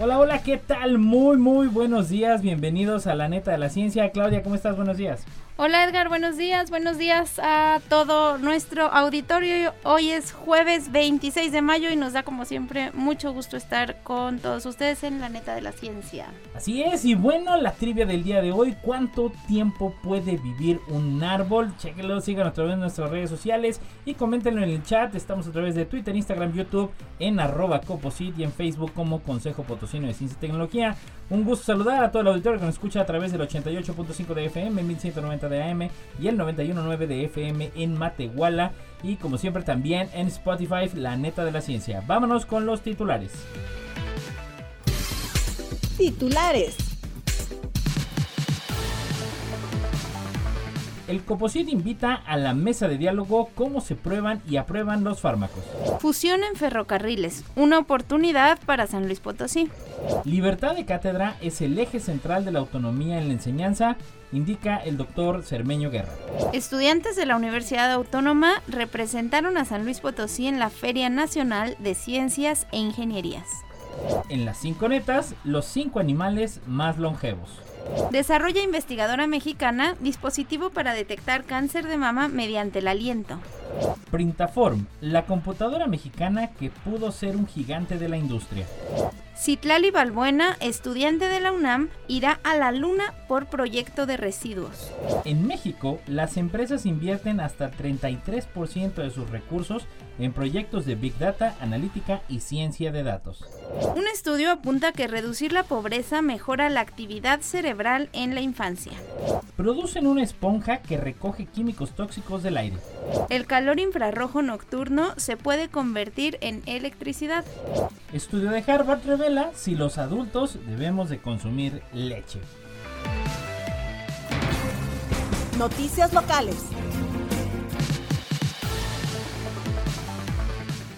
Hola, hola, ¿qué tal? Muy, muy buenos días. Bienvenidos a la neta de la ciencia. Claudia, ¿cómo estás? Buenos días. Hola Edgar, buenos días, buenos días a todo nuestro auditorio. Hoy es jueves 26 de mayo y nos da como siempre mucho gusto estar con todos ustedes en la neta de la ciencia. Así es, y bueno, la trivia del día de hoy, ¿cuánto tiempo puede vivir un árbol? Chequenlo, síganos a través de nuestras redes sociales y coméntenlo en el chat. Estamos a través de Twitter, Instagram, YouTube, en arroba coposit y en Facebook como Consejo Potosino de Ciencia y Tecnología. Un gusto saludar a todo el auditorio que nos escucha a través del 88.5 de FM, 1190 de AM y el 91.9 de FM en Matehuala. Y como siempre también en Spotify, la neta de la ciencia. Vámonos con los titulares. Titulares. El Coposit invita a la mesa de diálogo cómo se prueban y aprueban los fármacos. Fusión en ferrocarriles, una oportunidad para San Luis Potosí. Libertad de cátedra es el eje central de la autonomía en la enseñanza, indica el doctor Cermeño Guerra. Estudiantes de la Universidad Autónoma representaron a San Luis Potosí en la Feria Nacional de Ciencias e Ingenierías. En las cinco netas, los cinco animales más longevos. Desarrolla investigadora mexicana dispositivo para detectar cáncer de mama mediante el aliento. Printaform, la computadora mexicana que pudo ser un gigante de la industria. Citlali Balbuena, estudiante de la UNAM, irá a la Luna por proyecto de residuos. En México, las empresas invierten hasta 33% de sus recursos en proyectos de Big Data, analítica y ciencia de datos. Un estudio apunta que reducir la pobreza mejora la actividad cerebral en la infancia. Producen una esponja que recoge químicos tóxicos del aire. El calor infrarrojo nocturno se puede convertir en electricidad. Estudio de Harvard revela si los adultos debemos de consumir leche. Noticias locales.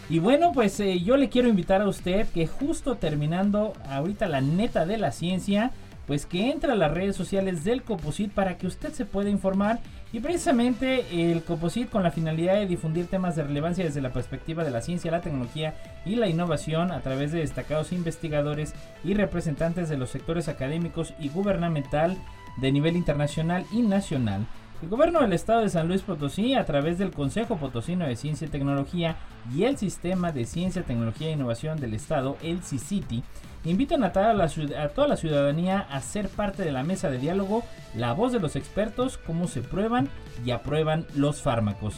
Y bueno, pues eh, yo le quiero invitar a usted que justo terminando ahorita la neta de la ciencia, pues que entre a las redes sociales del Coposit para que usted se pueda informar. Y precisamente el Coposit con la finalidad de difundir temas de relevancia desde la perspectiva de la ciencia, la tecnología y la innovación a través de destacados investigadores y representantes de los sectores académicos y gubernamental de nivel internacional y nacional. El gobierno del estado de San Luis Potosí, a través del Consejo Potosino de Ciencia y Tecnología y el Sistema de Ciencia, Tecnología e Innovación del estado, el CICITI, invitan a toda, la, a toda la ciudadanía a ser parte de la mesa de diálogo, la voz de los expertos, cómo se prueban y aprueban los fármacos.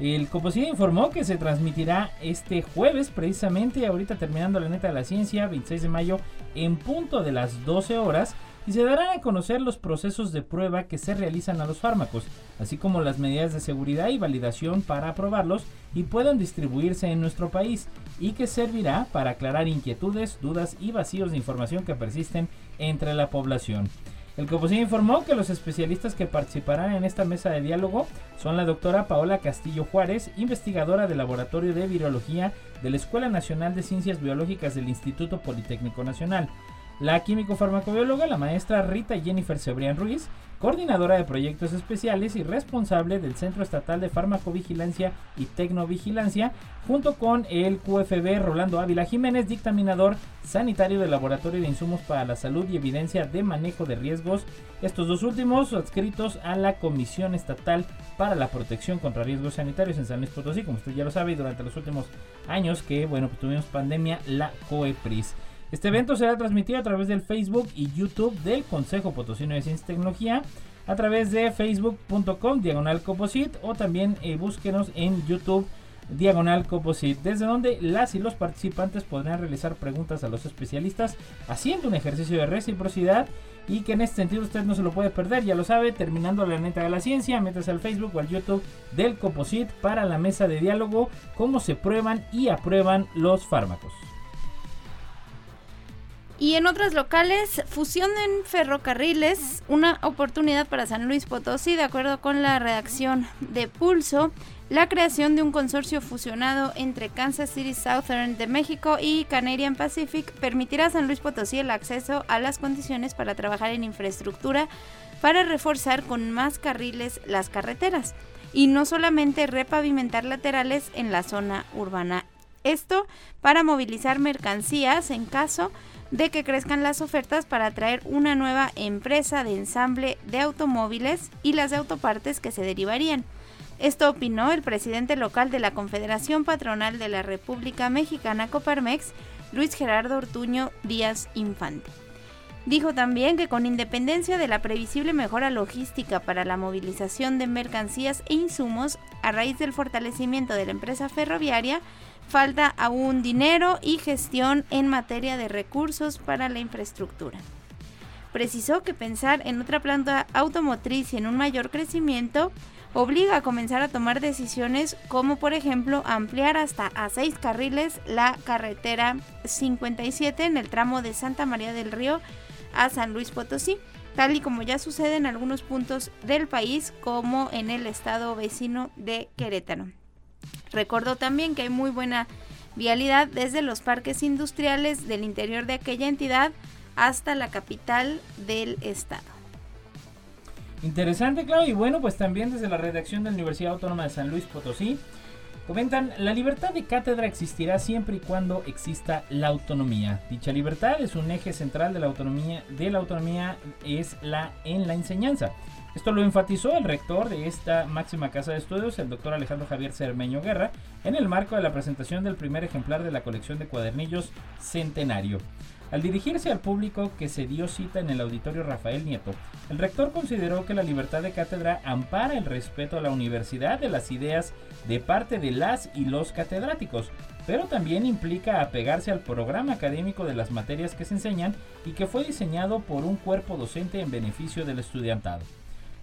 El Coposida informó que se transmitirá este jueves, precisamente ahorita terminando la neta de la ciencia, 26 de mayo, en punto de las 12 horas, y se darán a conocer los procesos de prueba que se realizan a los fármacos, así como las medidas de seguridad y validación para aprobarlos y puedan distribuirse en nuestro país, y que servirá para aclarar inquietudes, dudas y vacíos de información que persisten entre la población. El Coposí informó que los especialistas que participarán en esta mesa de diálogo son la doctora Paola Castillo Juárez, investigadora del Laboratorio de Virología de la Escuela Nacional de Ciencias Biológicas del Instituto Politécnico Nacional, la químico farmacobióloga, la maestra Rita Jennifer Cebrián Ruiz, coordinadora de proyectos especiales y responsable del Centro Estatal de Farmacovigilancia y Tecnovigilancia, junto con el QFB Rolando Ávila Jiménez, dictaminador sanitario del Laboratorio de Insumos para la Salud y Evidencia de Manejo de Riesgos, estos dos últimos adscritos a la Comisión Estatal para la Protección contra Riesgos Sanitarios en San Luis Potosí, como usted ya lo sabe, durante los últimos años que, bueno, pues tuvimos pandemia, la COEPRIS. Este evento será transmitido a través del Facebook y YouTube del Consejo Potosino de Ciencia y Tecnología, a través de facebook.com diagonal coposit o también eh, búsquenos en YouTube diagonal coposit, desde donde las y los participantes podrán realizar preguntas a los especialistas haciendo un ejercicio de reciprocidad y que en este sentido usted no se lo puede perder, ya lo sabe, terminando la neta de la ciencia, métase al Facebook o al YouTube del Coposit para la mesa de diálogo, cómo se prueban y aprueban los fármacos. Y en otras locales, fusión en ferrocarriles, una oportunidad para San Luis Potosí, de acuerdo con la redacción de Pulso, la creación de un consorcio fusionado entre Kansas City Southern de México y Canadian Pacific permitirá a San Luis Potosí el acceso a las condiciones para trabajar en infraestructura para reforzar con más carriles las carreteras y no solamente repavimentar laterales en la zona urbana. Esto para movilizar mercancías en caso de que crezcan las ofertas para atraer una nueva empresa de ensamble de automóviles y las de autopartes que se derivarían. Esto opinó el presidente local de la Confederación Patronal de la República Mexicana Coparmex, Luis Gerardo Ortuño Díaz Infante. Dijo también que con independencia de la previsible mejora logística para la movilización de mercancías e insumos a raíz del fortalecimiento de la empresa ferroviaria, falta aún dinero y gestión en materia de recursos para la infraestructura. Precisó que pensar en otra planta automotriz y en un mayor crecimiento obliga a comenzar a tomar decisiones como por ejemplo ampliar hasta a seis carriles la carretera 57 en el tramo de Santa María del Río a San Luis Potosí, tal y como ya sucede en algunos puntos del país como en el estado vecino de Querétaro. Recordó también que hay muy buena vialidad desde los parques industriales del interior de aquella entidad hasta la capital del estado. Interesante, claro, y bueno, pues también desde la redacción de la Universidad Autónoma de San Luis Potosí, Comentan, la libertad de cátedra existirá siempre y cuando exista la autonomía. Dicha libertad es un eje central de la autonomía, de la autonomía es la en la enseñanza. Esto lo enfatizó el rector de esta máxima casa de estudios, el doctor Alejandro Javier Cermeño Guerra, en el marco de la presentación del primer ejemplar de la colección de cuadernillos Centenario. Al dirigirse al público que se dio cita en el auditorio Rafael Nieto, el rector consideró que la libertad de cátedra ampara el respeto a la universidad de las ideas de parte de las y los catedráticos, pero también implica apegarse al programa académico de las materias que se enseñan y que fue diseñado por un cuerpo docente en beneficio del estudiantado.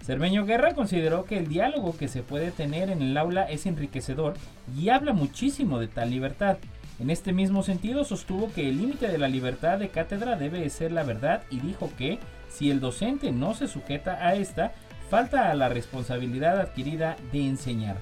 Cermeño Guerra consideró que el diálogo que se puede tener en el aula es enriquecedor y habla muchísimo de tal libertad. En este mismo sentido sostuvo que el límite de la libertad de cátedra debe ser la verdad y dijo que si el docente no se sujeta a esta, falta a la responsabilidad adquirida de enseñar.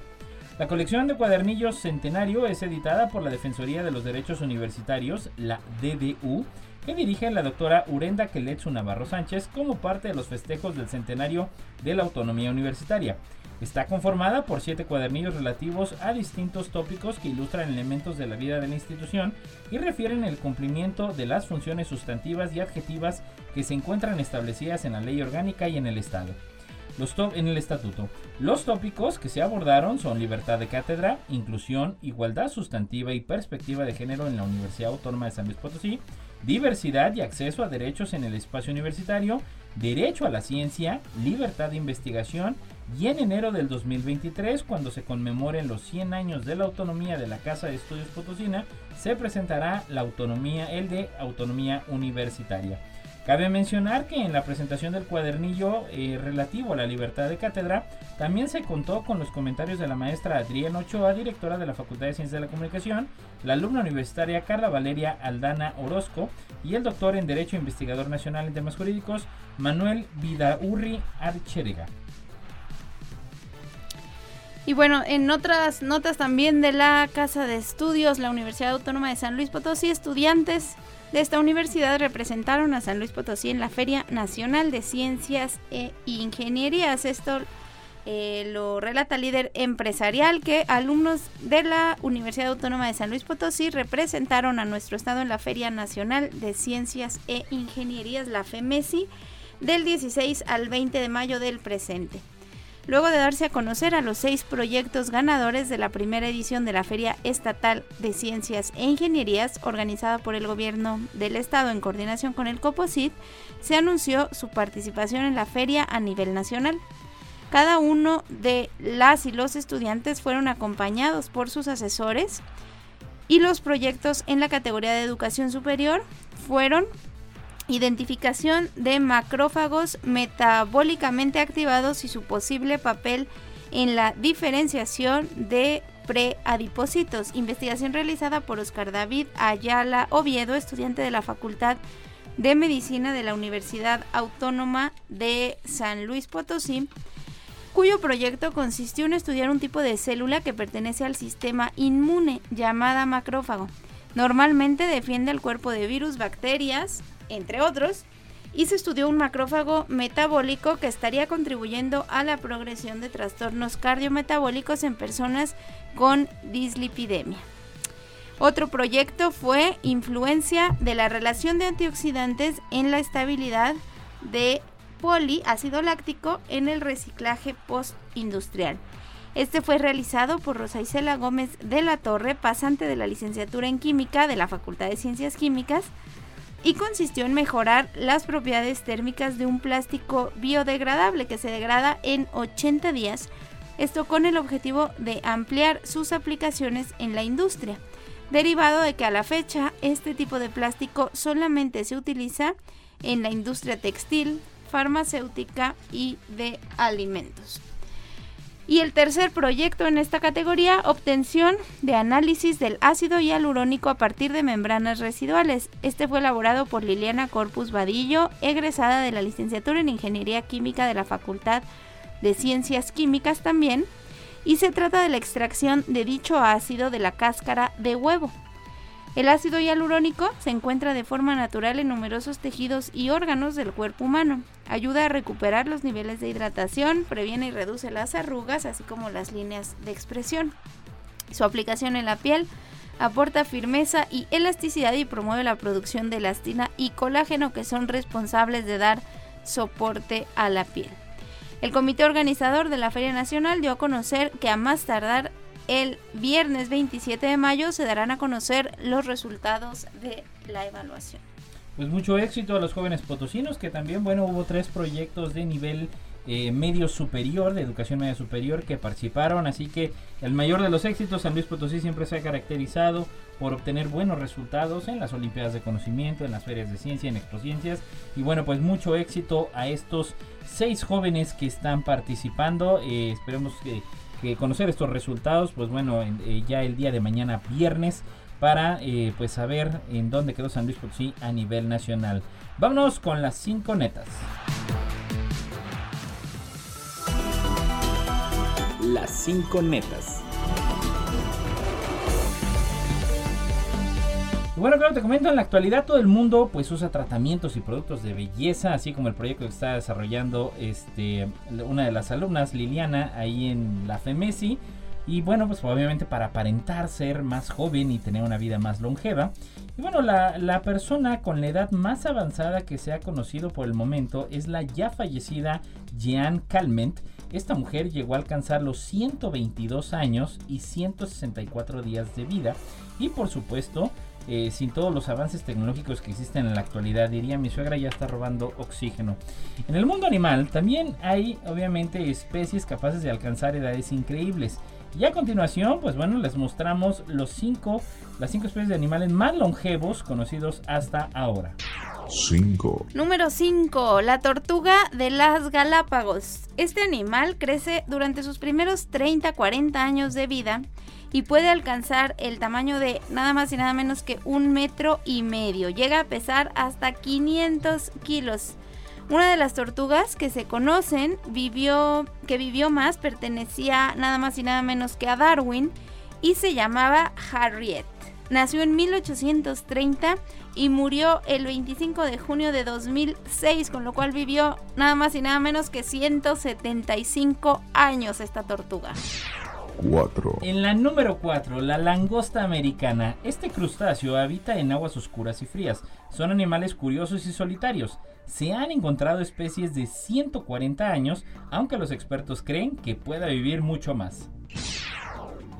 La colección de cuadernillos Centenario es editada por la Defensoría de los Derechos Universitarios, la DDU, que dirige la doctora Urenda Keletsu Navarro Sánchez como parte de los festejos del centenario de la autonomía universitaria. Está conformada por siete cuadernillos relativos a distintos tópicos que ilustran elementos de la vida de la institución y refieren el cumplimiento de las funciones sustantivas y adjetivas que se encuentran establecidas en la ley orgánica y en el Estado. Los en el estatuto. Los tópicos que se abordaron son libertad de cátedra, inclusión, igualdad sustantiva y perspectiva de género en la Universidad Autónoma de San Luis Potosí, diversidad y acceso a derechos en el espacio universitario, derecho a la ciencia, libertad de investigación y en enero del 2023, cuando se conmemoren los 100 años de la autonomía de la Casa de Estudios Potosina, se presentará la autonomía, el de autonomía universitaria. Cabe mencionar que en la presentación del cuadernillo eh, relativo a la libertad de cátedra, también se contó con los comentarios de la maestra Adriana Ochoa, directora de la Facultad de Ciencias de la Comunicación, la alumna universitaria Carla Valeria Aldana Orozco y el doctor en Derecho e Investigador Nacional en Temas Jurídicos, Manuel Vidaurri Archerega. Y bueno, en otras notas también de la Casa de Estudios, la Universidad Autónoma de San Luis Potosí, estudiantes de esta universidad representaron a San Luis Potosí en la Feria Nacional de Ciencias e Ingenierías. Esto eh, lo relata el líder empresarial que alumnos de la Universidad Autónoma de San Luis Potosí representaron a nuestro estado en la Feria Nacional de Ciencias e Ingenierías, la FEMESI, del 16 al 20 de mayo del presente luego de darse a conocer a los seis proyectos ganadores de la primera edición de la Feria Estatal de Ciencias e Ingenierías organizada por el Gobierno del Estado en coordinación con el COPOSIT, se anunció su participación en la feria a nivel nacional. Cada uno de las y los estudiantes fueron acompañados por sus asesores y los proyectos en la categoría de educación superior fueron identificación de macrófagos metabólicamente activados y su posible papel en la diferenciación de preadipocitos. Investigación realizada por Oscar David Ayala Oviedo, estudiante de la Facultad de Medicina de la Universidad Autónoma de San Luis Potosí, cuyo proyecto consistió en estudiar un tipo de célula que pertenece al sistema inmune llamada macrófago. Normalmente defiende el cuerpo de virus, bacterias, entre otros, y se estudió un macrófago metabólico que estaría contribuyendo a la progresión de trastornos cardiometabólicos en personas con dislipidemia. Otro proyecto fue influencia de la relación de antioxidantes en la estabilidad de poliácido láctico en el reciclaje postindustrial. Este fue realizado por Rosa Isela Gómez de la Torre, pasante de la licenciatura en química de la Facultad de Ciencias Químicas, y consistió en mejorar las propiedades térmicas de un plástico biodegradable que se degrada en 80 días, esto con el objetivo de ampliar sus aplicaciones en la industria, derivado de que a la fecha este tipo de plástico solamente se utiliza en la industria textil, farmacéutica y de alimentos. Y el tercer proyecto en esta categoría, obtención de análisis del ácido hialurónico a partir de membranas residuales. Este fue elaborado por Liliana Corpus Vadillo, egresada de la licenciatura en Ingeniería Química de la Facultad de Ciencias Químicas también, y se trata de la extracción de dicho ácido de la cáscara de huevo. El ácido hialurónico se encuentra de forma natural en numerosos tejidos y órganos del cuerpo humano. Ayuda a recuperar los niveles de hidratación, previene y reduce las arrugas, así como las líneas de expresión. Su aplicación en la piel aporta firmeza y elasticidad y promueve la producción de elastina y colágeno que son responsables de dar soporte a la piel. El comité organizador de la Feria Nacional dio a conocer que a más tardar el viernes 27 de mayo se darán a conocer los resultados de la evaluación. Pues mucho éxito a los jóvenes potosinos, que también, bueno, hubo tres proyectos de nivel eh, medio superior, de educación media superior, que participaron. Así que el mayor de los éxitos, San Luis Potosí siempre se ha caracterizado por obtener buenos resultados en las Olimpiadas de Conocimiento, en las ferias de ciencia, en Expociencias. Y bueno, pues mucho éxito a estos seis jóvenes que están participando. Eh, esperemos que que conocer estos resultados, pues bueno, eh, ya el día de mañana viernes para eh, pues saber en dónde quedó San Luis Potosí a nivel nacional. Vámonos con las cinco netas. Las cinco netas. Bueno, claro, te comento, en la actualidad todo el mundo pues usa tratamientos y productos de belleza, así como el proyecto que está desarrollando este, una de las alumnas, Liliana, ahí en la FEMESI. Y bueno, pues obviamente para aparentar ser más joven y tener una vida más longeva. Y bueno, la, la, persona con la edad más avanzada que se ha conocido por el momento es la ya fallecida Jean Calment. Esta mujer llegó a alcanzar los 122 años y 164 días de vida. Y por supuesto, eh, sin todos los avances tecnológicos que existen en la actualidad, diría mi suegra ya está robando oxígeno. En el mundo animal también hay obviamente especies capaces de alcanzar edades increíbles. Y a continuación, pues bueno, les mostramos los cinco, las cinco especies de animales más longevos conocidos hasta ahora. 5. Número 5. La tortuga de las Galápagos. Este animal crece durante sus primeros 30-40 años de vida y puede alcanzar el tamaño de nada más y nada menos que un metro y medio. Llega a pesar hasta 500 kilos. Una de las tortugas que se conocen vivió, que vivió más pertenecía nada más y nada menos que a Darwin y se llamaba Harriet. Nació en 1830 y murió el 25 de junio de 2006, con lo cual vivió nada más y nada menos que 175 años esta tortuga. En la número 4, la langosta americana. Este crustáceo habita en aguas oscuras y frías. Son animales curiosos y solitarios. Se han encontrado especies de 140 años, aunque los expertos creen que pueda vivir mucho más.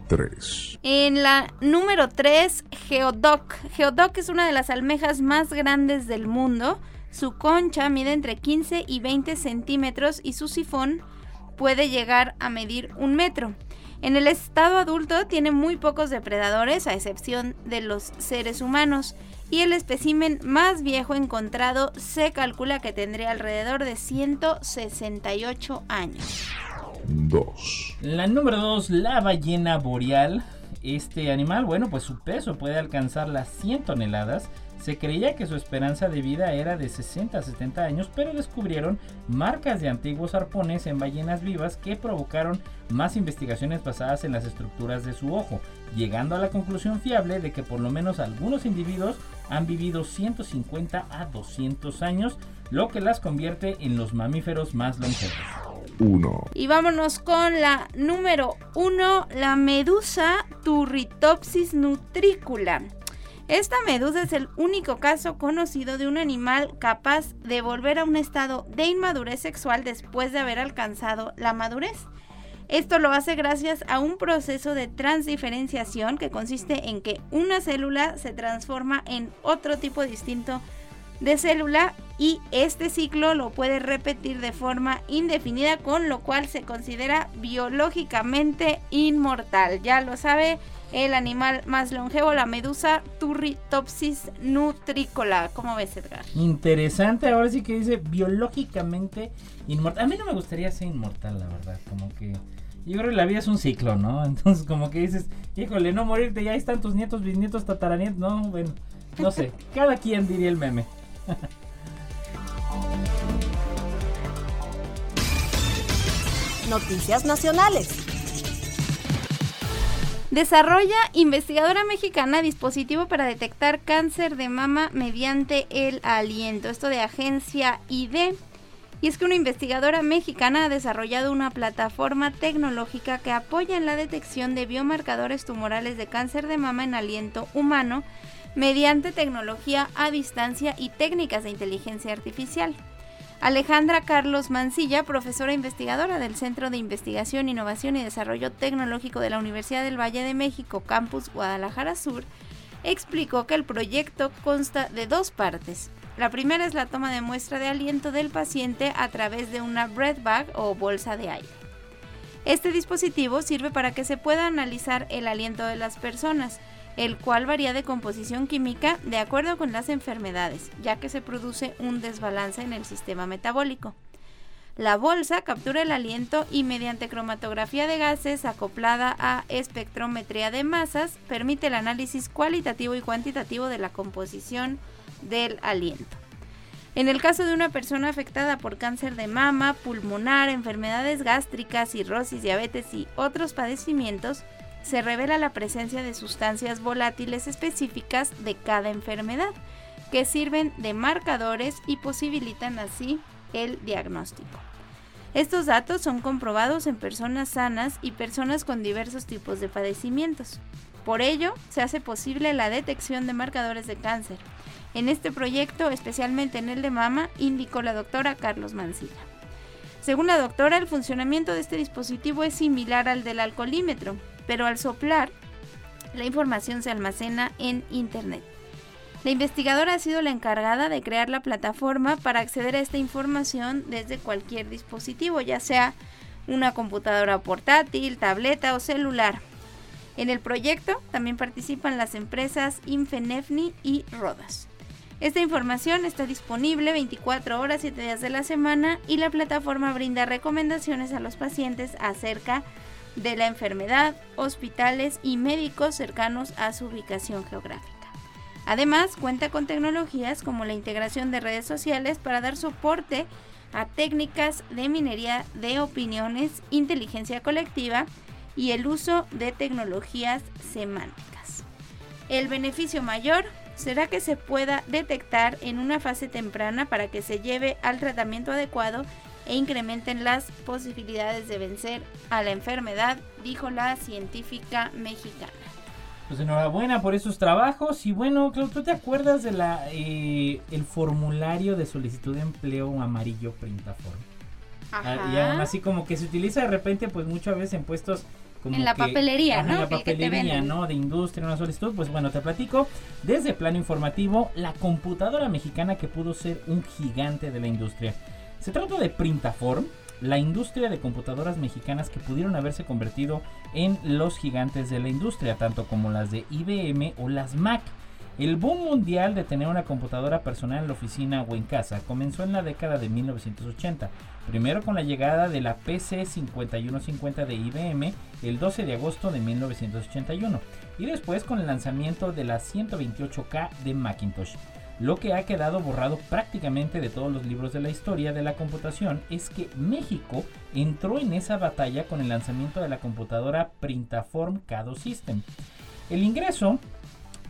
3. En la número 3, Geodoc. Geodoc es una de las almejas más grandes del mundo. Su concha mide entre 15 y 20 centímetros y su sifón puede llegar a medir un metro. En el estado adulto tiene muy pocos depredadores, a excepción de los seres humanos, y el espécimen más viejo encontrado se calcula que tendría alrededor de 168 años. 2. La número 2, la ballena boreal. Este animal, bueno, pues su peso puede alcanzar las 100 toneladas. Se creía que su esperanza de vida era de 60 a 70 años, pero descubrieron marcas de antiguos arpones en ballenas vivas que provocaron más investigaciones basadas en las estructuras de su ojo, llegando a la conclusión fiable de que por lo menos algunos individuos han vivido 150 a 200 años, lo que las convierte en los mamíferos más longevos. Y vámonos con la número 1, la medusa Turritopsis nutricula. Esta medusa es el único caso conocido de un animal capaz de volver a un estado de inmadurez sexual después de haber alcanzado la madurez. Esto lo hace gracias a un proceso de transdiferenciación que consiste en que una célula se transforma en otro tipo distinto de célula y este ciclo lo puede repetir de forma indefinida con lo cual se considera biológicamente inmortal. Ya lo sabe, el animal más longevo, la medusa Turritopsis nutricola. ¿Cómo ves, Edgar? Interesante, ahora sí que dice biológicamente inmortal. A mí no me gustaría ser inmortal, la verdad, como que... Yo creo que la vida es un ciclo, ¿no? Entonces como que dices, híjole, no morirte, ya están tus nietos, bisnietos, tataranietos, no, bueno, no sé, cada quien diría el meme. Noticias nacionales. Desarrolla investigadora mexicana dispositivo para detectar cáncer de mama mediante el aliento. Esto de agencia ID. Y es que una investigadora mexicana ha desarrollado una plataforma tecnológica que apoya en la detección de biomarcadores tumorales de cáncer de mama en aliento humano mediante tecnología a distancia y técnicas de inteligencia artificial. Alejandra Carlos Mancilla, profesora investigadora del Centro de Investigación, Innovación y Desarrollo Tecnológico de la Universidad del Valle de México, Campus Guadalajara Sur, explicó que el proyecto consta de dos partes. La primera es la toma de muestra de aliento del paciente a través de una breath bag o bolsa de aire. Este dispositivo sirve para que se pueda analizar el aliento de las personas, el cual varía de composición química de acuerdo con las enfermedades, ya que se produce un desbalance en el sistema metabólico. La bolsa captura el aliento y mediante cromatografía de gases acoplada a espectrometría de masas permite el análisis cualitativo y cuantitativo de la composición del aliento. En el caso de una persona afectada por cáncer de mama, pulmonar, enfermedades gástricas, cirrosis, diabetes y otros padecimientos, se revela la presencia de sustancias volátiles específicas de cada enfermedad, que sirven de marcadores y posibilitan así el diagnóstico. Estos datos son comprobados en personas sanas y personas con diversos tipos de padecimientos. Por ello, se hace posible la detección de marcadores de cáncer. En este proyecto, especialmente en el de mama, indicó la doctora Carlos Mancilla. Según la doctora, el funcionamiento de este dispositivo es similar al del alcoholímetro, pero al soplar, la información se almacena en Internet. La investigadora ha sido la encargada de crear la plataforma para acceder a esta información desde cualquier dispositivo, ya sea una computadora portátil, tableta o celular. En el proyecto también participan las empresas Infenefni y Rodas. Esta información está disponible 24 horas 7 días de la semana y la plataforma brinda recomendaciones a los pacientes acerca de la enfermedad, hospitales y médicos cercanos a su ubicación geográfica. Además, cuenta con tecnologías como la integración de redes sociales para dar soporte a técnicas de minería de opiniones, inteligencia colectiva y el uso de tecnologías semánticas. El beneficio mayor será que se pueda detectar en una fase temprana para que se lleve al tratamiento adecuado e incrementen las posibilidades de vencer a la enfermedad, dijo la científica mexicana. Pues enhorabuena por esos trabajos y bueno, Claudio, ¿tú te acuerdas de la eh, el formulario de solicitud de empleo amarillo Printaform? Ajá. Ah, y aún así como que se utiliza de repente pues muchas veces en puestos como En la que- papelería, ajá, ¿no? En la papelería. ¿no? De industria, una solicitud. Pues bueno, te platico. Desde plano informativo, la computadora mexicana que pudo ser un gigante de la industria. Se trata de Printaform, la industria de computadoras mexicanas que pudieron haberse convertido en los gigantes de la industria, tanto como las de IBM o las Mac. El boom mundial de tener una computadora personal en la oficina o en casa comenzó en la década de 1980, primero con la llegada de la PC 5150 de IBM el 12 de agosto de 1981 y después con el lanzamiento de la 128K de Macintosh. Lo que ha quedado borrado prácticamente de todos los libros de la historia de la computación es que México entró en esa batalla con el lanzamiento de la computadora Printaform Cado System. El ingreso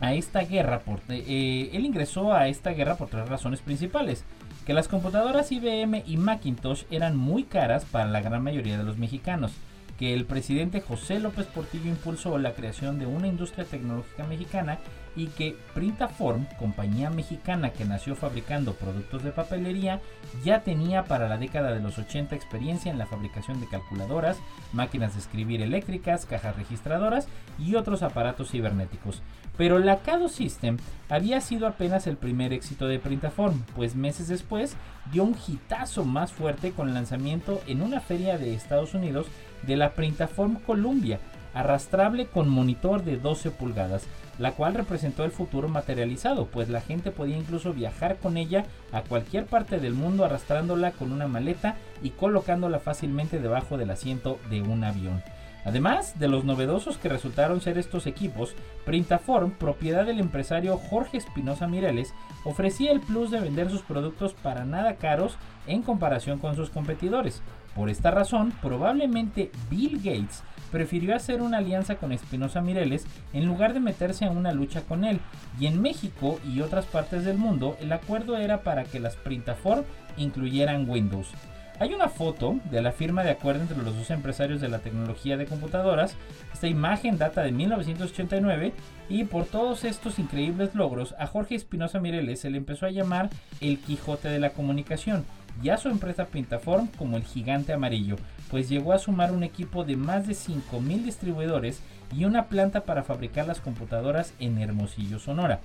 a esta guerra por, eh, él ingresó a esta guerra por tres razones principales que las computadoras IBM y Macintosh eran muy caras para la gran mayoría de los mexicanos que el presidente José López Portillo impulsó la creación de una industria tecnológica mexicana y que Printaform, compañía mexicana que nació fabricando productos de papelería, ya tenía para la década de los 80 experiencia en la fabricación de calculadoras, máquinas de escribir eléctricas, cajas registradoras y otros aparatos cibernéticos. Pero la Cado System había sido apenas el primer éxito de Printaform, pues meses después dio un hitazo más fuerte con el lanzamiento en una feria de Estados Unidos de la Printaform Columbia, arrastrable con monitor de 12 pulgadas, la cual representó el futuro materializado, pues la gente podía incluso viajar con ella a cualquier parte del mundo arrastrándola con una maleta y colocándola fácilmente debajo del asiento de un avión. Además de los novedosos que resultaron ser estos equipos, Printaform, propiedad del empresario Jorge Espinosa Mireles, ofrecía el plus de vender sus productos para nada caros en comparación con sus competidores. Por esta razón, probablemente Bill Gates prefirió hacer una alianza con Espinosa Mireles en lugar de meterse en una lucha con él. Y en México y otras partes del mundo, el acuerdo era para que las Printaform incluyeran Windows. Hay una foto de la firma de acuerdo entre los dos empresarios de la tecnología de computadoras. Esta imagen data de 1989 y por todos estos increíbles logros a Jorge Espinosa Mireles se le empezó a llamar el Quijote de la comunicación y a su empresa Printaform como el gigante amarillo, pues llegó a sumar un equipo de más de 5.000 distribuidores y una planta para fabricar las computadoras en Hermosillo, Sonora.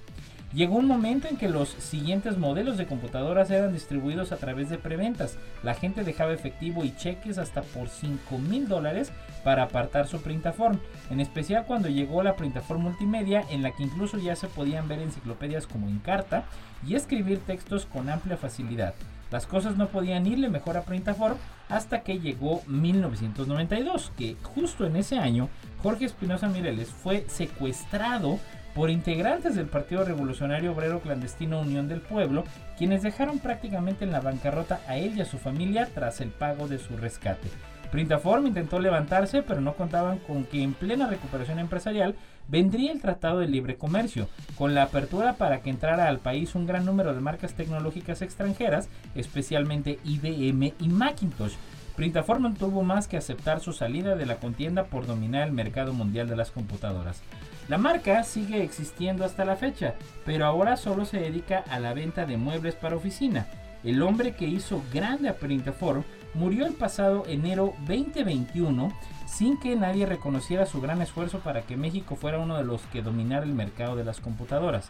Llegó un momento en que los siguientes modelos de computadoras eran distribuidos a través de preventas. La gente dejaba efectivo y cheques hasta por 5 mil dólares para apartar su printaform. En especial cuando llegó la printaform multimedia en la que incluso ya se podían ver enciclopedias como Encarta y escribir textos con amplia facilidad. Las cosas no podían irle mejor a Printaform hasta que llegó 1992, que justo en ese año Jorge Espinosa Mireles fue secuestrado por integrantes del Partido Revolucionario Obrero Clandestino Unión del Pueblo, quienes dejaron prácticamente en la bancarrota a él y a su familia tras el pago de su rescate. Printaform intentó levantarse, pero no contaban con que en plena recuperación empresarial vendría el Tratado de Libre Comercio, con la apertura para que entrara al país un gran número de marcas tecnológicas extranjeras, especialmente IBM y Macintosh. Printaform no tuvo más que aceptar su salida de la contienda por dominar el mercado mundial de las computadoras. La marca sigue existiendo hasta la fecha, pero ahora solo se dedica a la venta de muebles para oficina. El hombre que hizo grande a Printaform murió el pasado enero 2021 sin que nadie reconociera su gran esfuerzo para que México fuera uno de los que dominara el mercado de las computadoras.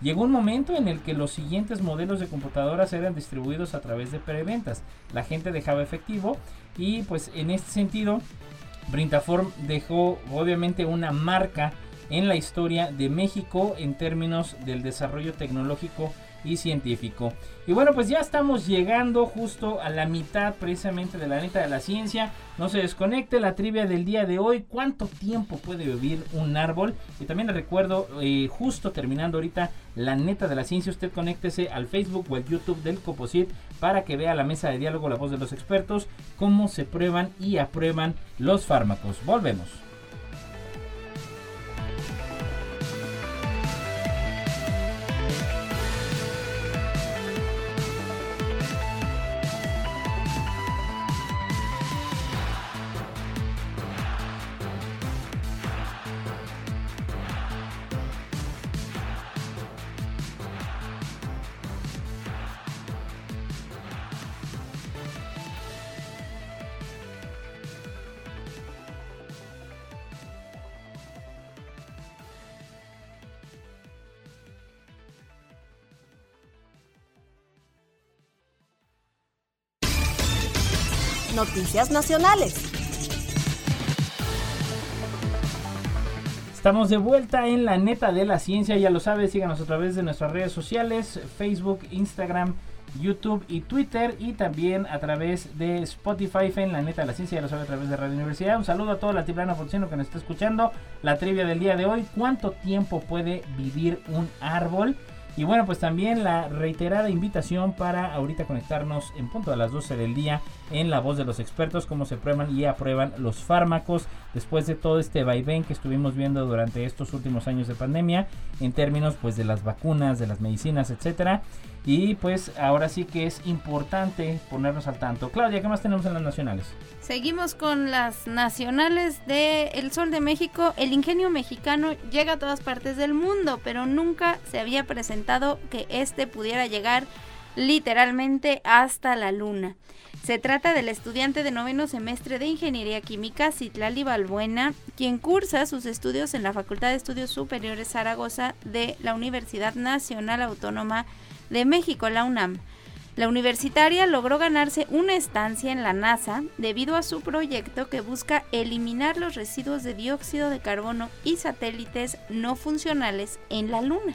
Llegó un momento en el que los siguientes modelos de computadoras eran distribuidos a través de preventas. La gente dejaba efectivo y pues en este sentido Printaform dejó obviamente una marca en la historia de México en términos del desarrollo tecnológico y científico. Y bueno, pues ya estamos llegando justo a la mitad precisamente de la neta de la ciencia. No se desconecte la trivia del día de hoy. ¿Cuánto tiempo puede vivir un árbol? Y también le recuerdo, eh, justo terminando ahorita la neta de la ciencia, usted conéctese al Facebook o al YouTube del Coposit para que vea la mesa de diálogo, la voz de los expertos, cómo se prueban y aprueban los fármacos. Volvemos. Noticias Nacionales. Estamos de vuelta en la neta de la ciencia, ya lo sabes, síganos a través de nuestras redes sociales, Facebook, Instagram, YouTube y Twitter y también a través de Spotify en la neta de la ciencia, ya lo sabes a través de Radio Universidad. Un saludo a toda la tiblana porcino que nos está escuchando. La trivia del día de hoy, ¿cuánto tiempo puede vivir un árbol? Y bueno, pues también la reiterada invitación para ahorita conectarnos en punto a las 12 del día en la voz de los expertos, cómo se prueban y aprueban los fármacos después de todo este vaivén que estuvimos viendo durante estos últimos años de pandemia en términos pues de las vacunas, de las medicinas, etcétera. Y pues ahora sí que es importante ponernos al tanto. Claudia, ¿qué más tenemos en las nacionales? Seguimos con las nacionales de El Sol de México. El ingenio mexicano llega a todas partes del mundo, pero nunca se había presentado que este pudiera llegar literalmente hasta la luna. Se trata del estudiante de noveno semestre de Ingeniería Química, Citlali Balbuena, quien cursa sus estudios en la Facultad de Estudios Superiores Zaragoza de la Universidad Nacional Autónoma de México, la UNAM. La universitaria logró ganarse una estancia en la NASA debido a su proyecto que busca eliminar los residuos de dióxido de carbono y satélites no funcionales en la Luna.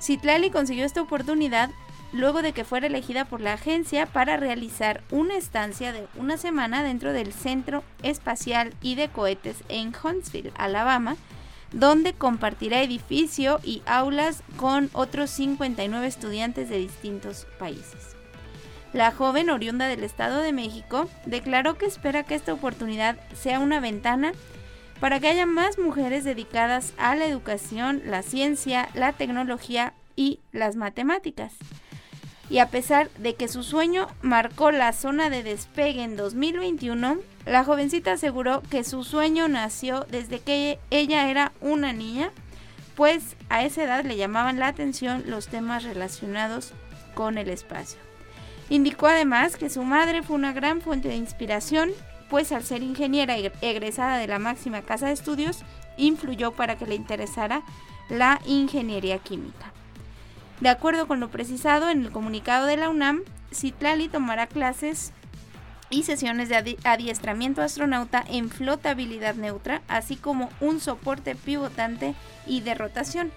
Citlali consiguió esta oportunidad luego de que fuera elegida por la agencia para realizar una estancia de una semana dentro del Centro Espacial y de Cohetes en Huntsville, Alabama, donde compartirá edificio y aulas con otros 59 estudiantes de distintos países. La joven oriunda del Estado de México declaró que espera que esta oportunidad sea una ventana para que haya más mujeres dedicadas a la educación, la ciencia, la tecnología y las matemáticas. Y a pesar de que su sueño marcó la zona de despegue en 2021, la jovencita aseguró que su sueño nació desde que ella era una niña, pues a esa edad le llamaban la atención los temas relacionados con el espacio. Indicó además que su madre fue una gran fuente de inspiración, pues al ser ingeniera egresada de la máxima casa de estudios, influyó para que le interesara la ingeniería química. De acuerdo con lo precisado en el comunicado de la UNAM, Citlali tomará clases y sesiones de adiestramiento astronauta en flotabilidad neutra, así como un soporte pivotante y de rotación.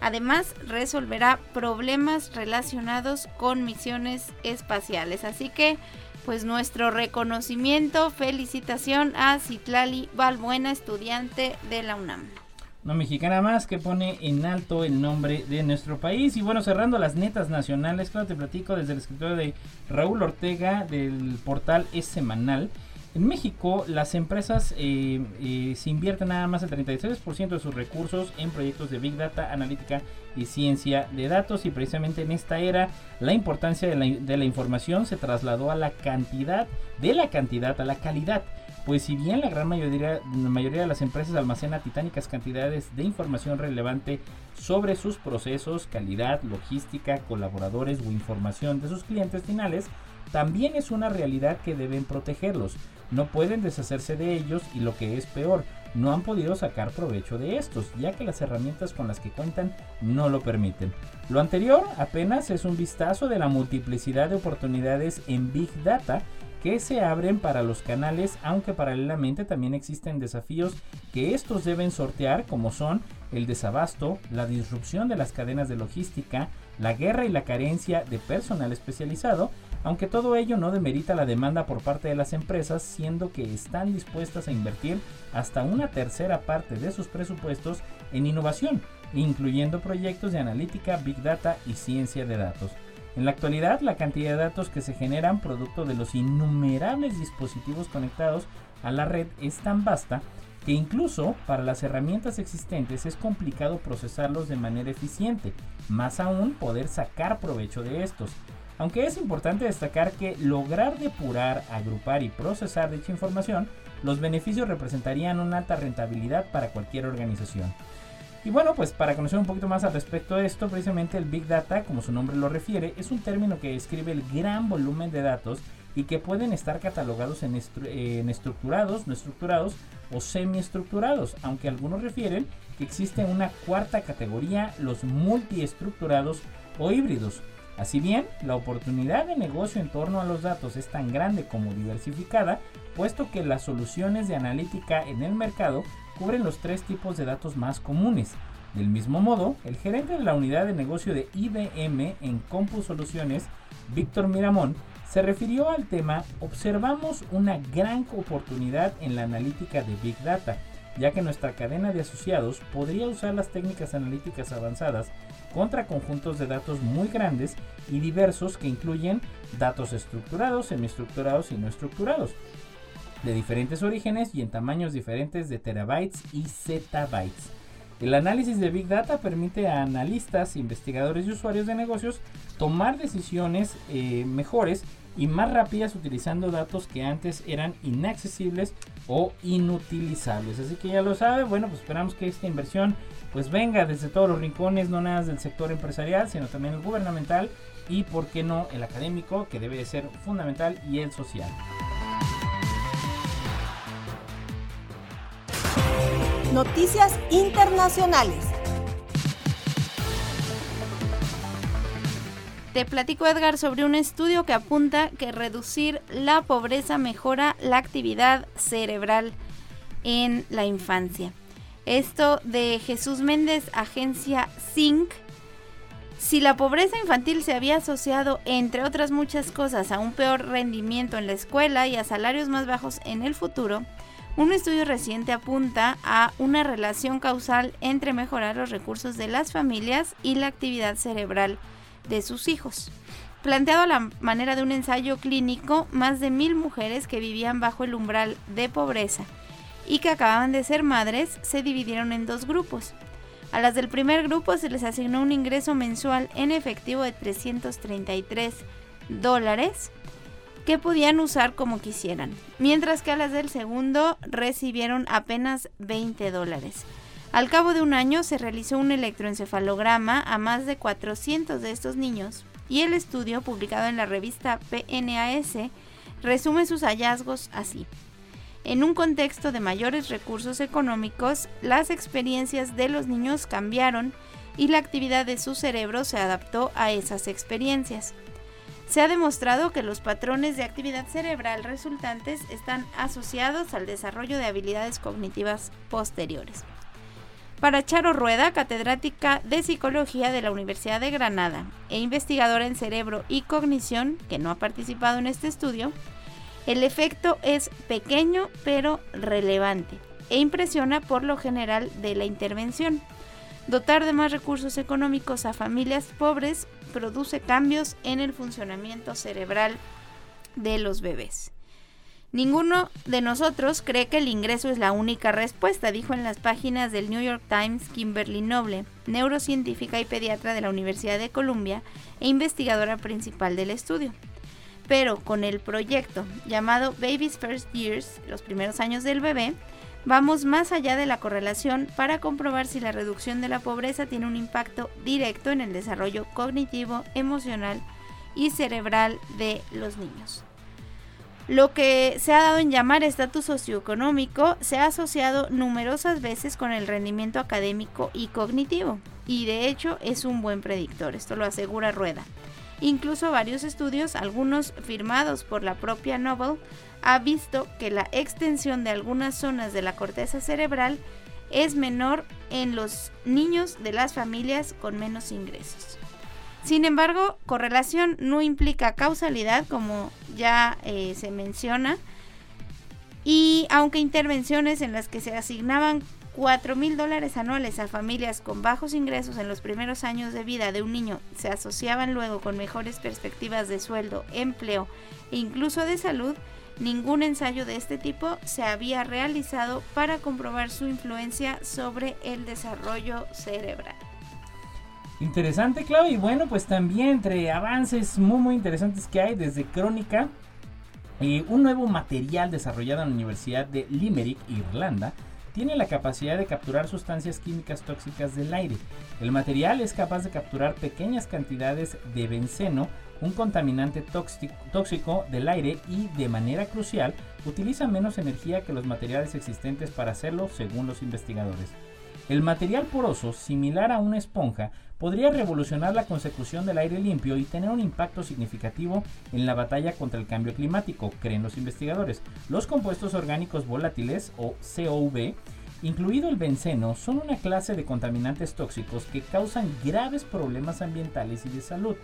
Además, resolverá problemas relacionados con misiones espaciales. Así que, pues nuestro reconocimiento, felicitación a Citlali Balbuena, estudiante de la UNAM. Una mexicana más que pone en alto el nombre de nuestro país. Y bueno, cerrando las netas nacionales, claro, te platico desde el escritorio de Raúl Ortega del portal Es Semanal. En México, las empresas eh, eh, se invierten nada más el 33% de sus recursos en proyectos de Big Data, analítica y ciencia de datos. Y precisamente en esta era, la importancia de la, de la información se trasladó a la cantidad, de la cantidad a la calidad. Pues si bien la gran mayoría, la mayoría de las empresas almacena titánicas cantidades de información relevante sobre sus procesos, calidad, logística, colaboradores o información de sus clientes finales, también es una realidad que deben protegerlos. No pueden deshacerse de ellos y lo que es peor, no han podido sacar provecho de estos, ya que las herramientas con las que cuentan no lo permiten. Lo anterior apenas es un vistazo de la multiplicidad de oportunidades en Big Data que se abren para los canales, aunque paralelamente también existen desafíos que estos deben sortear, como son el desabasto, la disrupción de las cadenas de logística, la guerra y la carencia de personal especializado, aunque todo ello no demerita la demanda por parte de las empresas, siendo que están dispuestas a invertir hasta una tercera parte de sus presupuestos en innovación, incluyendo proyectos de analítica, big data y ciencia de datos. En la actualidad, la cantidad de datos que se generan producto de los innumerables dispositivos conectados a la red es tan vasta que incluso para las herramientas existentes es complicado procesarlos de manera eficiente, más aún poder sacar provecho de estos. Aunque es importante destacar que lograr depurar, agrupar y procesar dicha información, los beneficios representarían una alta rentabilidad para cualquier organización. Y bueno, pues para conocer un poquito más al respecto de esto, precisamente el Big Data, como su nombre lo refiere, es un término que describe el gran volumen de datos y que pueden estar catalogados en, estructurados, no estructurados o semiestructurados, aunque algunos refieren que existe una cuarta categoría, los multiestructurados o híbridos, Así bien, la oportunidad de negocio en torno a los datos es tan grande como diversificada, puesto que las soluciones de analítica en el mercado cubren los tres tipos de datos más comunes. Del mismo modo, el gerente de la unidad de negocio de IBM en Compus Soluciones, Víctor Miramón, se refirió al tema Observamos una gran oportunidad en la analítica de Big Data, ya que nuestra cadena de asociados podría usar las técnicas analíticas avanzadas contra conjuntos de datos muy grandes y diversos que incluyen datos estructurados, semiestructurados y no estructurados, de diferentes orígenes y en tamaños diferentes de terabytes y zettabytes. El análisis de Big Data permite a analistas, investigadores y usuarios de negocios tomar decisiones eh, mejores y más rápidas utilizando datos que antes eran inaccesibles o inutilizables. Así que ya lo sabe, bueno, pues esperamos que esta inversión pues venga desde todos los rincones, no nada del sector empresarial, sino también el gubernamental y por qué no el académico, que debe de ser fundamental, y el social. Noticias internacionales. Te platico Edgar sobre un estudio que apunta que reducir la pobreza mejora la actividad cerebral en la infancia. Esto de Jesús Méndez, agencia Sync. Si la pobreza infantil se había asociado, entre otras muchas cosas, a un peor rendimiento en la escuela y a salarios más bajos en el futuro, un estudio reciente apunta a una relación causal entre mejorar los recursos de las familias y la actividad cerebral de sus hijos. Planteado a la manera de un ensayo clínico, más de mil mujeres que vivían bajo el umbral de pobreza y que acababan de ser madres se dividieron en dos grupos. A las del primer grupo se les asignó un ingreso mensual en efectivo de 333 dólares que podían usar como quisieran, mientras que a las del segundo recibieron apenas 20 dólares. Al cabo de un año se realizó un electroencefalograma a más de 400 de estos niños y el estudio publicado en la revista PNAS resume sus hallazgos así. En un contexto de mayores recursos económicos, las experiencias de los niños cambiaron y la actividad de su cerebro se adaptó a esas experiencias. Se ha demostrado que los patrones de actividad cerebral resultantes están asociados al desarrollo de habilidades cognitivas posteriores. Para Charo Rueda, catedrática de psicología de la Universidad de Granada e investigadora en cerebro y cognición, que no ha participado en este estudio, el efecto es pequeño pero relevante e impresiona por lo general de la intervención. Dotar de más recursos económicos a familias pobres produce cambios en el funcionamiento cerebral de los bebés. Ninguno de nosotros cree que el ingreso es la única respuesta, dijo en las páginas del New York Times Kimberly Noble, neurocientífica y pediatra de la Universidad de Columbia e investigadora principal del estudio. Pero con el proyecto llamado Baby's First Years, los primeros años del bebé, Vamos más allá de la correlación para comprobar si la reducción de la pobreza tiene un impacto directo en el desarrollo cognitivo, emocional y cerebral de los niños. Lo que se ha dado en llamar estatus socioeconómico se ha asociado numerosas veces con el rendimiento académico y cognitivo, y de hecho es un buen predictor, esto lo asegura Rueda. Incluso varios estudios, algunos firmados por la propia Nobel, ha visto que la extensión de algunas zonas de la corteza cerebral es menor en los niños de las familias con menos ingresos. Sin embargo, correlación no implica causalidad, como ya eh, se menciona, y aunque intervenciones en las que se asignaban 4 mil dólares anuales a familias con bajos ingresos en los primeros años de vida de un niño se asociaban luego con mejores perspectivas de sueldo, empleo e incluso de salud, Ningún ensayo de este tipo se había realizado para comprobar su influencia sobre el desarrollo cerebral. Interesante, Clau. Y bueno, pues también entre avances muy, muy interesantes que hay desde Crónica, eh, un nuevo material desarrollado en la Universidad de Limerick, Irlanda, tiene la capacidad de capturar sustancias químicas tóxicas del aire. El material es capaz de capturar pequeñas cantidades de benceno un contaminante tóxico del aire y, de manera crucial, utiliza menos energía que los materiales existentes para hacerlo, según los investigadores. El material poroso, similar a una esponja, podría revolucionar la consecución del aire limpio y tener un impacto significativo en la batalla contra el cambio climático, creen los investigadores. Los compuestos orgánicos volátiles, o COV, incluido el benceno, son una clase de contaminantes tóxicos que causan graves problemas ambientales y de salud.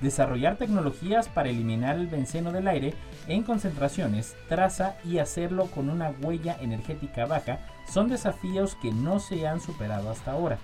Desarrollar tecnologías para eliminar el benceno del aire en concentraciones, traza y hacerlo con una huella energética baja son desafíos que no se han superado hasta ahora.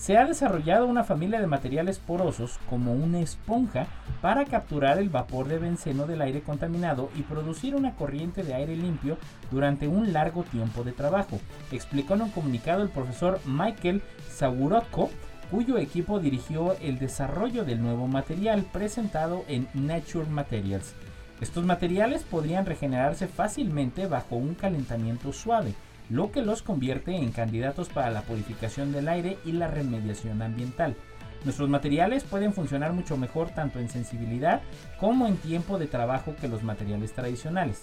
Se ha desarrollado una familia de materiales porosos como una esponja para capturar el vapor de benceno del aire contaminado y producir una corriente de aire limpio durante un largo tiempo de trabajo, explicó en un comunicado el profesor Michael Sagurotko, cuyo equipo dirigió el desarrollo del nuevo material presentado en Nature Materials. Estos materiales podrían regenerarse fácilmente bajo un calentamiento suave, lo que los convierte en candidatos para la purificación del aire y la remediación ambiental. Nuestros materiales pueden funcionar mucho mejor tanto en sensibilidad como en tiempo de trabajo que los materiales tradicionales.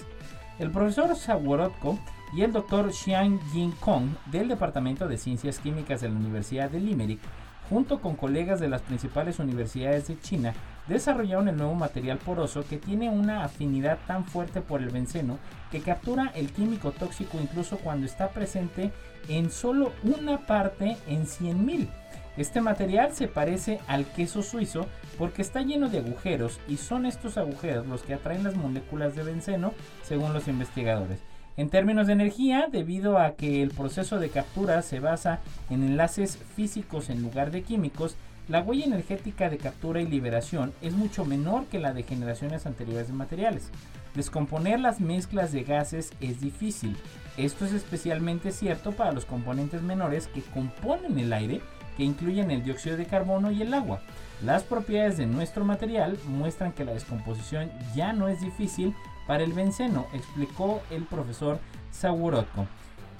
El profesor Saworotko y el doctor Xiang Jin Kong del Departamento de Ciencias Químicas de la Universidad de Limerick, junto con colegas de las principales universidades de China, desarrollaron el nuevo material poroso que tiene una afinidad tan fuerte por el benceno que captura el químico tóxico incluso cuando está presente en solo una parte en 100.000. Este material se parece al queso suizo porque está lleno de agujeros y son estos agujeros los que atraen las moléculas de benceno según los investigadores. En términos de energía, debido a que el proceso de captura se basa en enlaces físicos en lugar de químicos, la huella energética de captura y liberación es mucho menor que la de generaciones anteriores de materiales. Descomponer las mezclas de gases es difícil. Esto es especialmente cierto para los componentes menores que componen el aire, que incluyen el dióxido de carbono y el agua. Las propiedades de nuestro material muestran que la descomposición ya no es difícil para el benceno, explicó el profesor Sawurotko.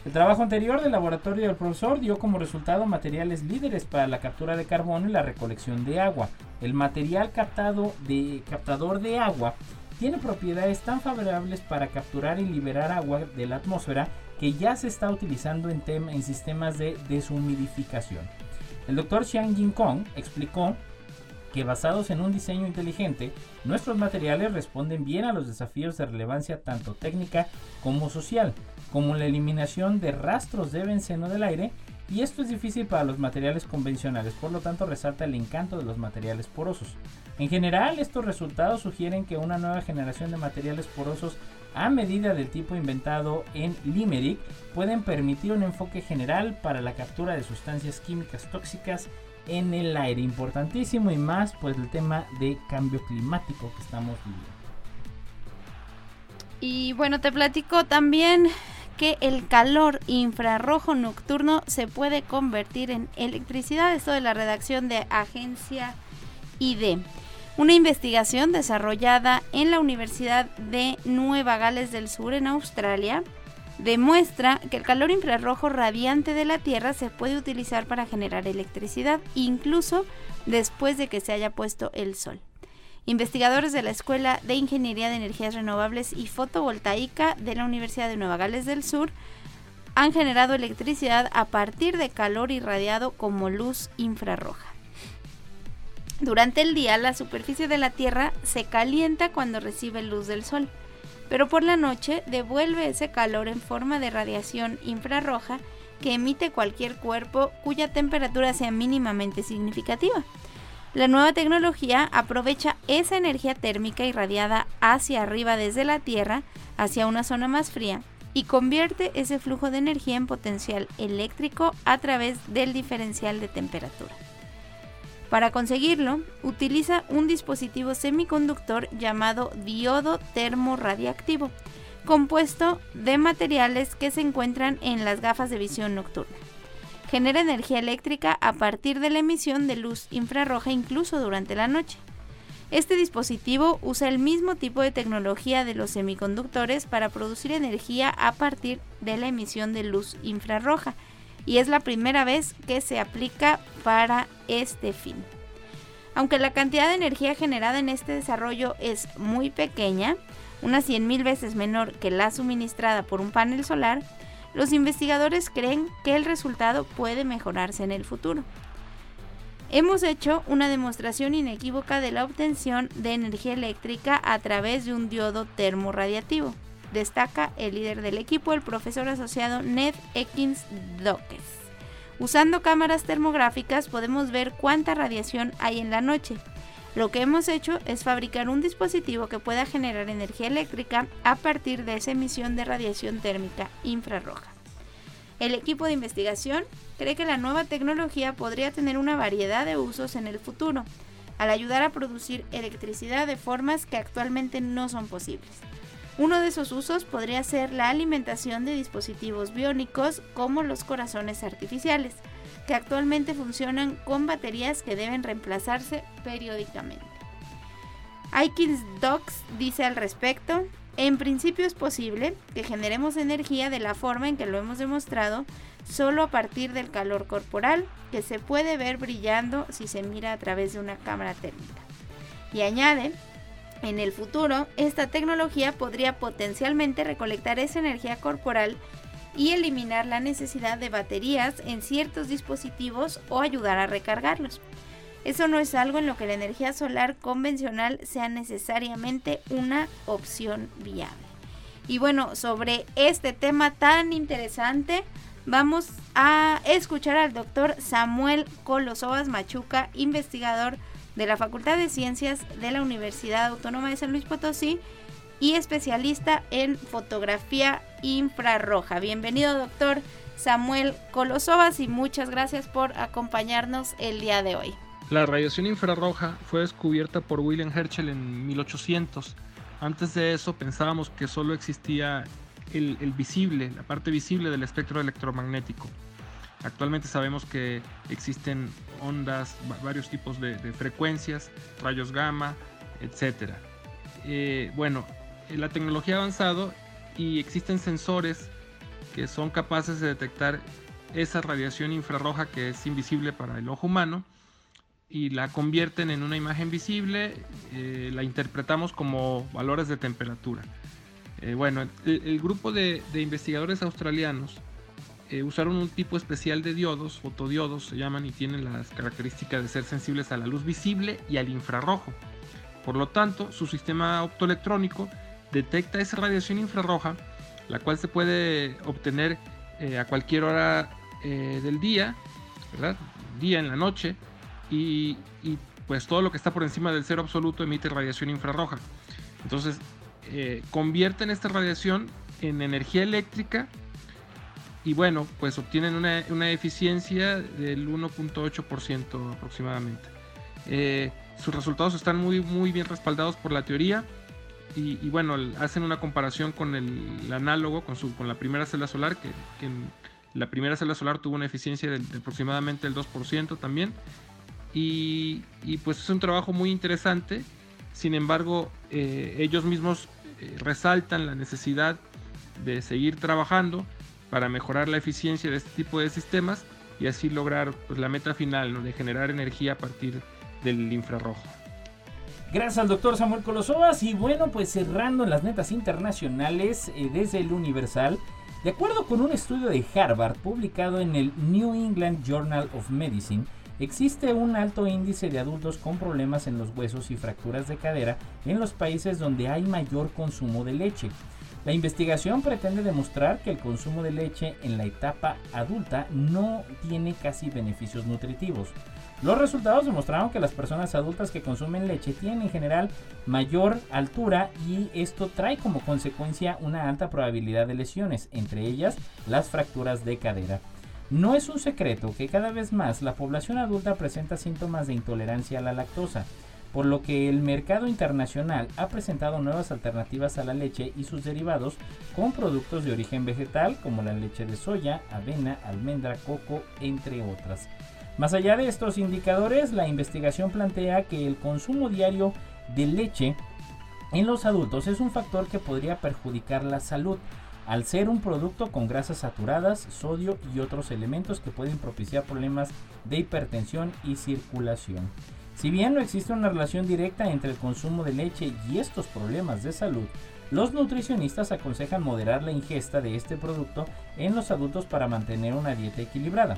El trabajo anterior del laboratorio del profesor dio como resultado materiales líderes para la captura de carbono y la recolección de agua. El material captado de, captador de agua tiene propiedades tan favorables para capturar y liberar agua de la atmósfera que ya se está utilizando en, en sistemas de deshumidificación. El doctor Xiang Jin Kong explicó que basados en un diseño inteligente, nuestros materiales responden bien a los desafíos de relevancia tanto técnica como social como la eliminación de rastros de benceno del aire, y esto es difícil para los materiales convencionales, por lo tanto resalta el encanto de los materiales porosos. En general, estos resultados sugieren que una nueva generación de materiales porosos a medida del tipo inventado en Limerick pueden permitir un enfoque general para la captura de sustancias químicas tóxicas en el aire. Importantísimo y más pues el tema de cambio climático que estamos viviendo. Y bueno, te platico también que el calor infrarrojo nocturno se puede convertir en electricidad. Esto de la redacción de Agencia ID. Una investigación desarrollada en la Universidad de Nueva Gales del Sur en Australia demuestra que el calor infrarrojo radiante de la Tierra se puede utilizar para generar electricidad, incluso después de que se haya puesto el sol. Investigadores de la Escuela de Ingeniería de Energías Renovables y Fotovoltaica de la Universidad de Nueva Gales del Sur han generado electricidad a partir de calor irradiado como luz infrarroja. Durante el día la superficie de la Tierra se calienta cuando recibe luz del Sol, pero por la noche devuelve ese calor en forma de radiación infrarroja que emite cualquier cuerpo cuya temperatura sea mínimamente significativa. La nueva tecnología aprovecha esa energía térmica irradiada hacia arriba desde la Tierra hacia una zona más fría y convierte ese flujo de energía en potencial eléctrico a través del diferencial de temperatura. Para conseguirlo, utiliza un dispositivo semiconductor llamado diodo termorradiactivo, compuesto de materiales que se encuentran en las gafas de visión nocturna genera energía eléctrica a partir de la emisión de luz infrarroja incluso durante la noche. Este dispositivo usa el mismo tipo de tecnología de los semiconductores para producir energía a partir de la emisión de luz infrarroja y es la primera vez que se aplica para este fin. Aunque la cantidad de energía generada en este desarrollo es muy pequeña, unas 100.000 veces menor que la suministrada por un panel solar, los investigadores creen que el resultado puede mejorarse en el futuro. Hemos hecho una demostración inequívoca de la obtención de energía eléctrica a través de un diodo termorradiativo, destaca el líder del equipo, el profesor asociado Ned Ekins Dokes. Usando cámaras termográficas podemos ver cuánta radiación hay en la noche. Lo que hemos hecho es fabricar un dispositivo que pueda generar energía eléctrica a partir de esa emisión de radiación térmica infrarroja. El equipo de investigación cree que la nueva tecnología podría tener una variedad de usos en el futuro, al ayudar a producir electricidad de formas que actualmente no son posibles. Uno de esos usos podría ser la alimentación de dispositivos biónicos como los corazones artificiales, que actualmente funcionan con baterías que deben reemplazarse periódicamente. Aikins Docs dice al respecto, en principio es posible que generemos energía de la forma en que lo hemos demostrado, solo a partir del calor corporal, que se puede ver brillando si se mira a través de una cámara térmica. Y añade en el futuro, esta tecnología podría potencialmente recolectar esa energía corporal y eliminar la necesidad de baterías en ciertos dispositivos o ayudar a recargarlos. Eso no es algo en lo que la energía solar convencional sea necesariamente una opción viable. Y bueno, sobre este tema tan interesante, vamos a escuchar al doctor Samuel Colosovas Machuca, investigador de la Facultad de Ciencias de la Universidad Autónoma de San Luis Potosí y especialista en fotografía infrarroja. Bienvenido, doctor Samuel Colosovas, y muchas gracias por acompañarnos el día de hoy. La radiación infrarroja fue descubierta por William Herschel en 1800. Antes de eso pensábamos que solo existía el, el visible, la parte visible del espectro electromagnético. Actualmente sabemos que existen ondas, varios tipos de, frecuencias, rayos gamma, etc. Eh, bueno, eh, la tecnología ha avanzado y existen sensores que son capaces de detectar esa radiación infrarroja que es invisible para el ojo humano y la convierten en una imagen visible, eh, la interpretamos como valores de temperatura. bueno, el, grupo de investigadores australianos eh, usaron un tipo especial de diodos, fotodiodos se llaman, y tienen las características de ser sensibles a la luz visible y al infrarrojo. Por lo tanto, su sistema optoelectrónico detecta esa radiación infrarroja, la cual se puede obtener eh, a cualquier hora eh, del día, ¿verdad? Día en la noche, y, y, pues todo lo que está por encima del cero absoluto emite radiación infrarroja. Entonces, convierten esta radiación en energía eléctrica y bueno, pues obtienen una, eficiencia del 1.8% aproximadamente. Eh, sus resultados están muy, muy bien respaldados por la teoría y, bueno, hacen una comparación con el, análogo, con, su, con la primera celda solar, que, la primera celda solar tuvo una eficiencia de, aproximadamente el 2% también. Y, pues es un trabajo muy interesante. Sin embargo, eh, ellos mismos eh, resaltan la necesidad de seguir trabajando para mejorar la eficiencia de este tipo de sistemas y así lograr pues, la meta final de generar energía a partir del infrarrojo. Gracias al doctor Samuel Colosovas y bueno pues cerrando las netas internacionales eh, desde el Universal, de acuerdo con un estudio de Harvard publicado en el New England Journal of Medicine, existe un alto índice de adultos con problemas en los huesos y fracturas de cadera en los países donde hay mayor consumo de leche. La investigación pretende demostrar que el consumo de leche en la etapa adulta no tiene casi beneficios nutritivos. Los resultados demostraron que las personas adultas que consumen leche tienen en general mayor altura y esto trae como consecuencia una alta probabilidad de lesiones, entre ellas las fracturas de cadera. No es un secreto que cada vez más la población adulta presenta síntomas de intolerancia a la lactosa por lo que el mercado internacional ha presentado nuevas alternativas a la leche y sus derivados con productos de origen vegetal como la leche de soya, avena, almendra, coco, entre otras. Más allá de estos indicadores, la investigación plantea que el consumo diario de leche en los adultos es un factor que podría perjudicar la salud, al ser un producto con grasas saturadas, sodio y otros elementos que pueden propiciar problemas de hipertensión y circulación. Si bien no existe una relación directa entre el consumo de leche y estos problemas de salud, los nutricionistas aconsejan moderar la ingesta de este producto en los adultos para mantener una dieta equilibrada.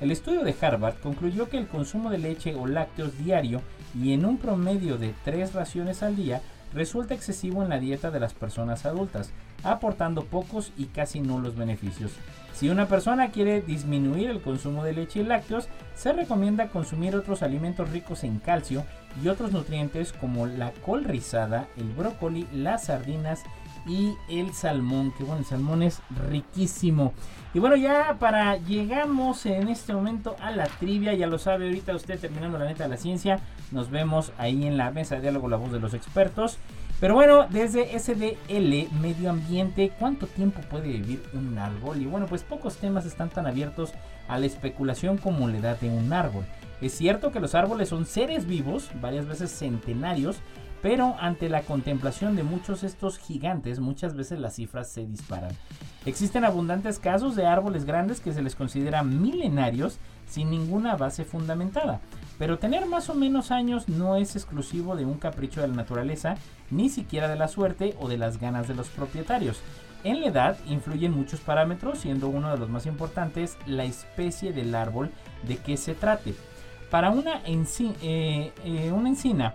El estudio de Harvard concluyó que el consumo de leche o lácteos diario y en un promedio de tres raciones al día resulta excesivo en la dieta de las personas adultas, aportando pocos y casi nulos beneficios. Si una persona quiere disminuir el consumo de leche y lácteos, se recomienda consumir otros alimentos ricos en calcio y otros nutrientes como la col rizada, el brócoli, las sardinas y el salmón, que bueno, el salmón es riquísimo. Y bueno, ya para llegamos en este momento a la trivia, ya lo sabe ahorita usted terminando la neta de la ciencia, nos vemos ahí en la mesa de diálogo La Voz de los Expertos. Pero bueno, desde SDL, medio ambiente, ¿cuánto tiempo puede vivir un árbol? Y bueno, pues pocos temas están tan abiertos a la especulación como la edad de un árbol. Es cierto que los árboles son seres vivos, varias veces centenarios, pero ante la contemplación de muchos estos gigantes, muchas veces las cifras se disparan. Existen abundantes casos de árboles grandes que se les considera milenarios sin ninguna base fundamentada. Pero tener más o menos años no es exclusivo de un capricho de la naturaleza, ni siquiera de la suerte o de las ganas de los propietarios. En la edad influyen muchos parámetros, siendo uno de los más importantes la especie del árbol de que se trate. Para una, eh, eh, una encina,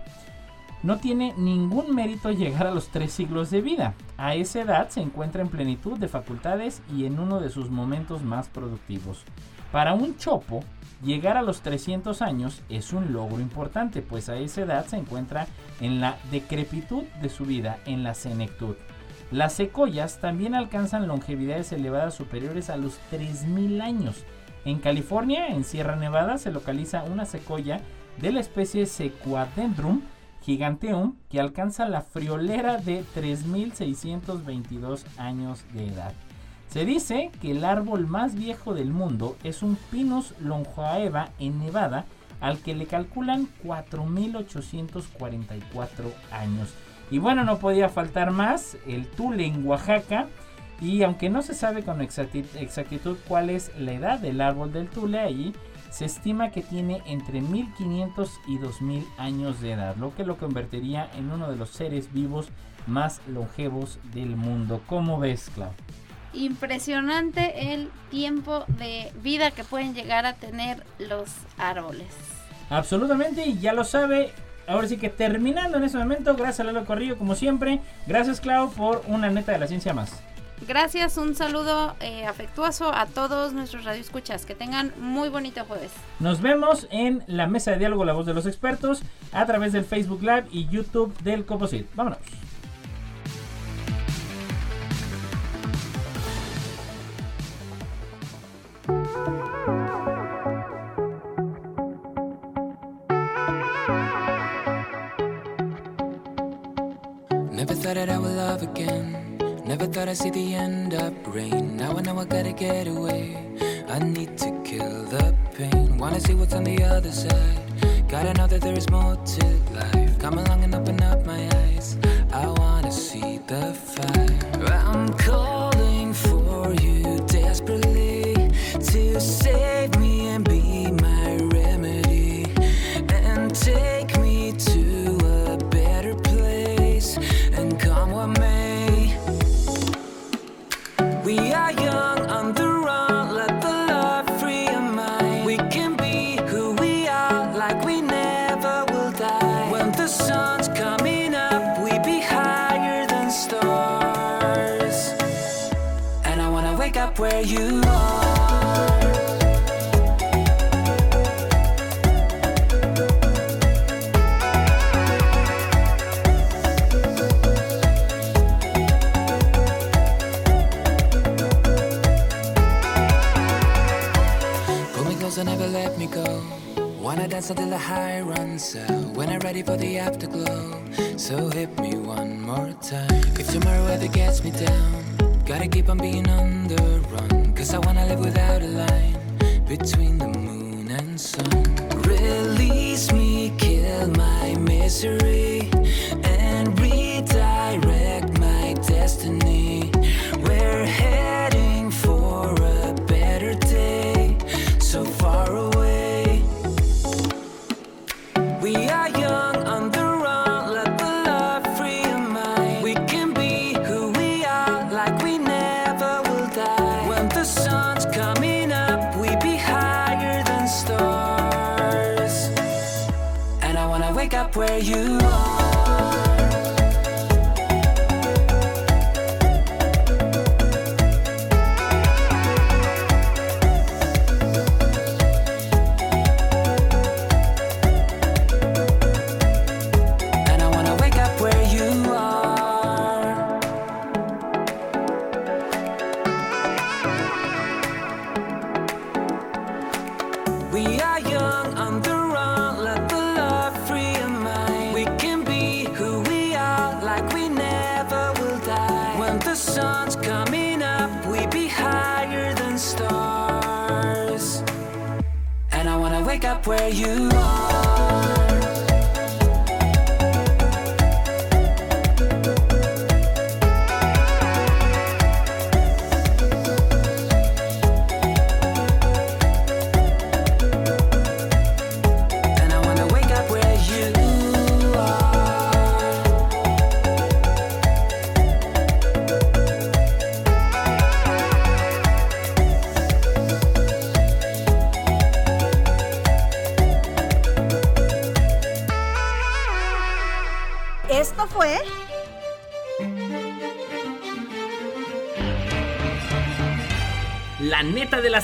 no tiene ningún mérito llegar a los tres siglos de vida. A esa edad se encuentra en plenitud de facultades y en uno de sus momentos más productivos. Para un chopo, llegar a los 300 años es un logro importante, pues a esa edad se encuentra en la decrepitud de su vida, en la senectud. Las secoyas también alcanzan longevidades elevadas superiores a los 3.000 años. En California, en Sierra Nevada, se localiza una secoya de la especie Sequadendrum Giganteum, que alcanza la friolera de 3.622 años de edad. Se dice que el árbol más viejo del mundo es un Pinus longoaeva en Nevada, al que le calculan 4.844 años. Y bueno, no podía faltar más, el Tule en Oaxaca. Y aunque no se sabe con exactitud cuál es la edad del árbol del Tule allí, se estima que tiene entre 1500 y 2000 años de edad, lo que lo convertiría en uno de los seres vivos más longevos del mundo. ¿Cómo ves, Clau? Impresionante el tiempo de vida que pueden llegar a tener los árboles. Absolutamente, y ya lo sabe. Ahora sí que terminando en ese momento, gracias a Lalo Corrillo como siempre. Gracias Clau por una neta de la ciencia más. Gracias, un saludo eh, afectuoso a todos nuestros radioescuchas. Que tengan muy bonito jueves. Nos vemos en la mesa de diálogo La Voz de los Expertos a través del Facebook Live y YouTube del Coposit. Vámonos. Thought that I would love again. Never thought I'd see the end of rain. Now I know I gotta get away. I need to kill the pain. Wanna see what's on the other side. Gotta know that there is more to life. Come along and open up my eyes. I wanna see the fire. You are. Pull me close and never let me go. Wanna dance until the high runs out. When I'm ready for the afterglow. So hit me one more time. If tomorrow weather gets me down, gotta keep on being on the run. Cause I wanna live without a line between the moon and sun. Release me, kill my misery,